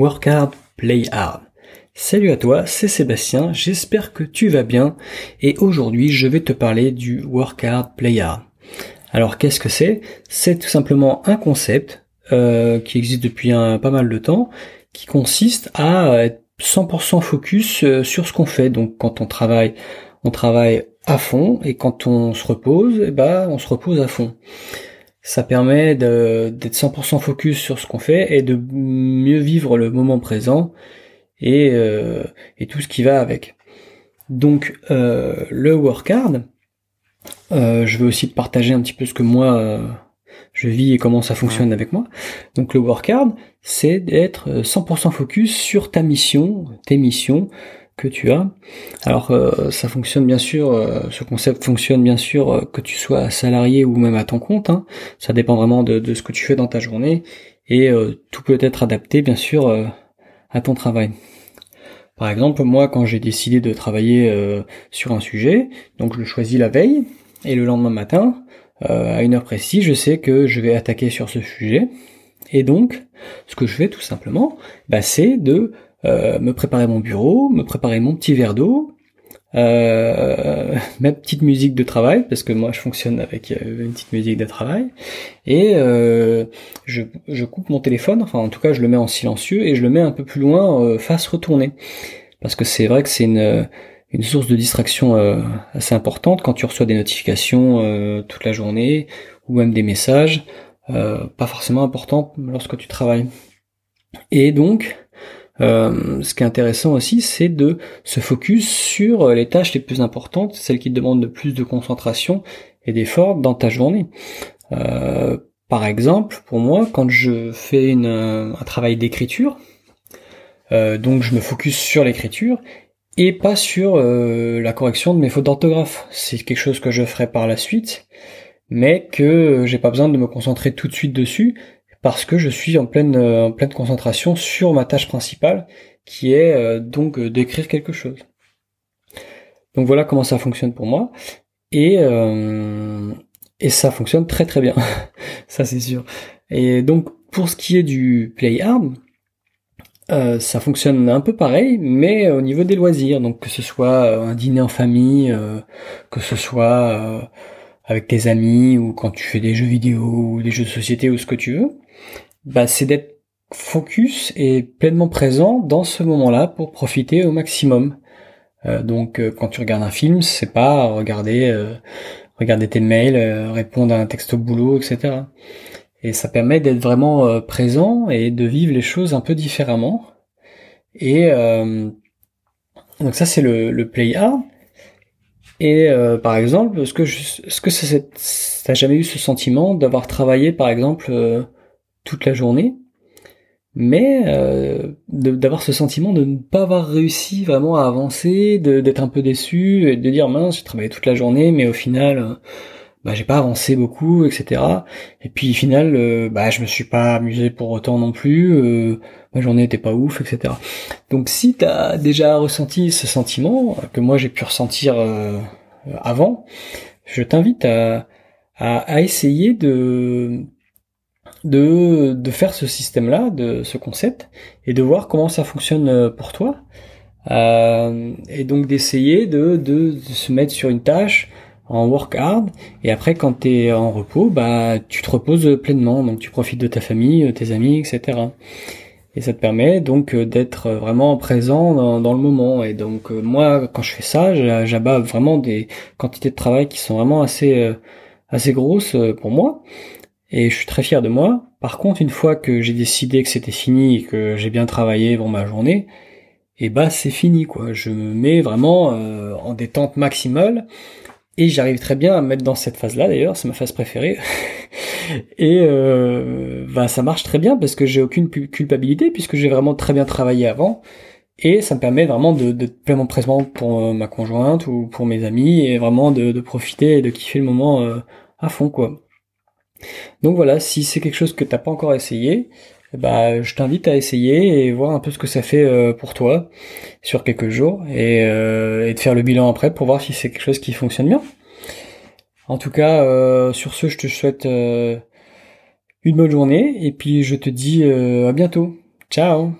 Work Hard, Play Hard. Salut à toi, c'est Sébastien, j'espère que tu vas bien et aujourd'hui je vais te parler du Work Hard, Play Hard. Alors qu'est-ce que c'est? C'est tout simplement un concept euh, qui existe depuis un, pas mal de temps qui consiste à être 100% focus euh, sur ce qu'on fait. Donc quand on travaille, on travaille à fond et quand on se repose, eh ben, on se repose à fond. Ça permet d'être 100% focus sur ce qu'on fait et de mieux vivre le moment présent et, euh, et tout ce qui va avec. Donc euh, le work hard, euh, je veux aussi te partager un petit peu ce que moi euh, je vis et comment ça fonctionne avec moi. Donc le work hard, c'est d'être 100% focus sur ta mission, tes missions, tu as. Alors euh, ça fonctionne bien sûr, euh, ce concept fonctionne bien sûr euh, que tu sois salarié ou même à ton compte. Hein. Ça dépend vraiment de, ce que tu fais dans ta journée et tout peut être adapté bien sûr à ton travail. Par exemple, moi quand j'ai décidé de travailler sur un sujet, donc je le choisis la veille et le lendemain matin, à une heure précise, je sais que je vais attaquer sur ce sujet. Et donc, ce que je fais tout simplement, bah, c'est de me préparer mon bureau, me préparer mon petit verre d'eau, euh, ma petite musique de travail parce que moi je fonctionne avec euh, une petite musique de travail. Et euh, je, je, coupe mon téléphone enfin en tout cas je le mets en silencieux et je le mets un peu plus loin euh, face retournée. Parce que c'est vrai que c'est une une source de distraction assez importante quand tu reçois des notifications toute la journée ou même des messages pas forcément importants lorsque tu travailles. Et donc euh, ce qui est intéressant aussi, c'est de se focus sur les tâches les plus importantes, celles qui demandent le plus de concentration et d'effort dans ta journée. Euh, par exemple, pour moi, quand je fais une, un travail d'écriture, euh, donc je me focus sur l'écriture et pas sur la correction de mes fautes d'orthographe. C'est quelque chose que je ferai par la suite, mais que j'ai pas besoin de me concentrer tout de suite dessus parce que je suis en pleine, euh, en pleine concentration sur ma tâche principale, qui est euh, donc euh, d'écrire quelque chose. Donc voilà comment ça fonctionne pour moi. Et, et ça fonctionne très très bien. ça c'est sûr. Et donc pour ce qui est du play hard, ça fonctionne un peu pareil, mais au niveau des loisirs. Donc que ce soit un dîner en famille, que ce soit avec tes amis, ou quand tu fais des jeux vidéo, ou des jeux de société, ou ce que tu veux bah, c'est d'être focus et pleinement présent dans ce moment-là pour profiter au maximum. Euh, donc euh, quand tu regardes un film, c'est pas regarder euh, regarder tes mails, répondre à un texte au boulot, etc. Et ça permet d'être vraiment présent et de vivre les choses un peu différemment. Et donc ça c'est le, le play hard. Et par exemple, est-ce que est-ce que t'as jamais eu ce sentiment d'avoir travaillé par exemple toute la journée, mais euh, d'avoir ce sentiment de ne pas avoir réussi vraiment à avancer, d'être un peu déçu, et de dire mince, j'ai travaillé toute la journée, mais au final, euh, bah, j'ai pas avancé beaucoup, etc. Et puis au final, euh, bah, je me suis pas amusé pour autant non plus, euh, ma journée était pas ouf, etc. Donc si tu as déjà ressenti ce sentiment, que moi j'ai pu ressentir avant, je t'invite à, à essayer de de, de faire ce système-là, de ce concept, et de voir comment ça fonctionne euh, pour toi. Euh, et donc d'essayer de, de, se mettre sur une tâche en work hard, et après quand tu es en repos, bah tu te reposes pleinement, donc tu profites de ta famille, tes amis, etc. Et ça te permet donc d'être vraiment présent dans, le moment. Et donc moi, quand je fais ça, j'abats vraiment des quantités de travail qui sont vraiment assez euh, assez grosses pour moi et je suis très fier de moi. Par contre, une fois que j'ai décidé que c'était fini et que j'ai bien travaillé pour ma journée, et bah c'est fini quoi. Je me mets vraiment euh, en détente maximale et j'arrive très bien à me mettre dans cette phase-là d'ailleurs, c'est ma phase préférée. et euh, bah ça marche très bien parce que j'ai aucune culpabilité puisque j'ai vraiment très bien travaillé avant et ça me permet vraiment de pleinement présent pour euh, ma conjointe ou pour mes amis et vraiment de, de profiter et de kiffer le moment euh, à fond quoi. Donc voilà, si c'est quelque chose que t'as pas encore essayé, bah je t'invite à essayer et voir un peu ce que ça fait euh, pour toi sur quelques jours et, euh, et de faire le bilan après pour voir si c'est quelque chose qui fonctionne bien. En tout cas, euh, sur ce, je te souhaite une bonne journée et puis je te dis à bientôt. Ciao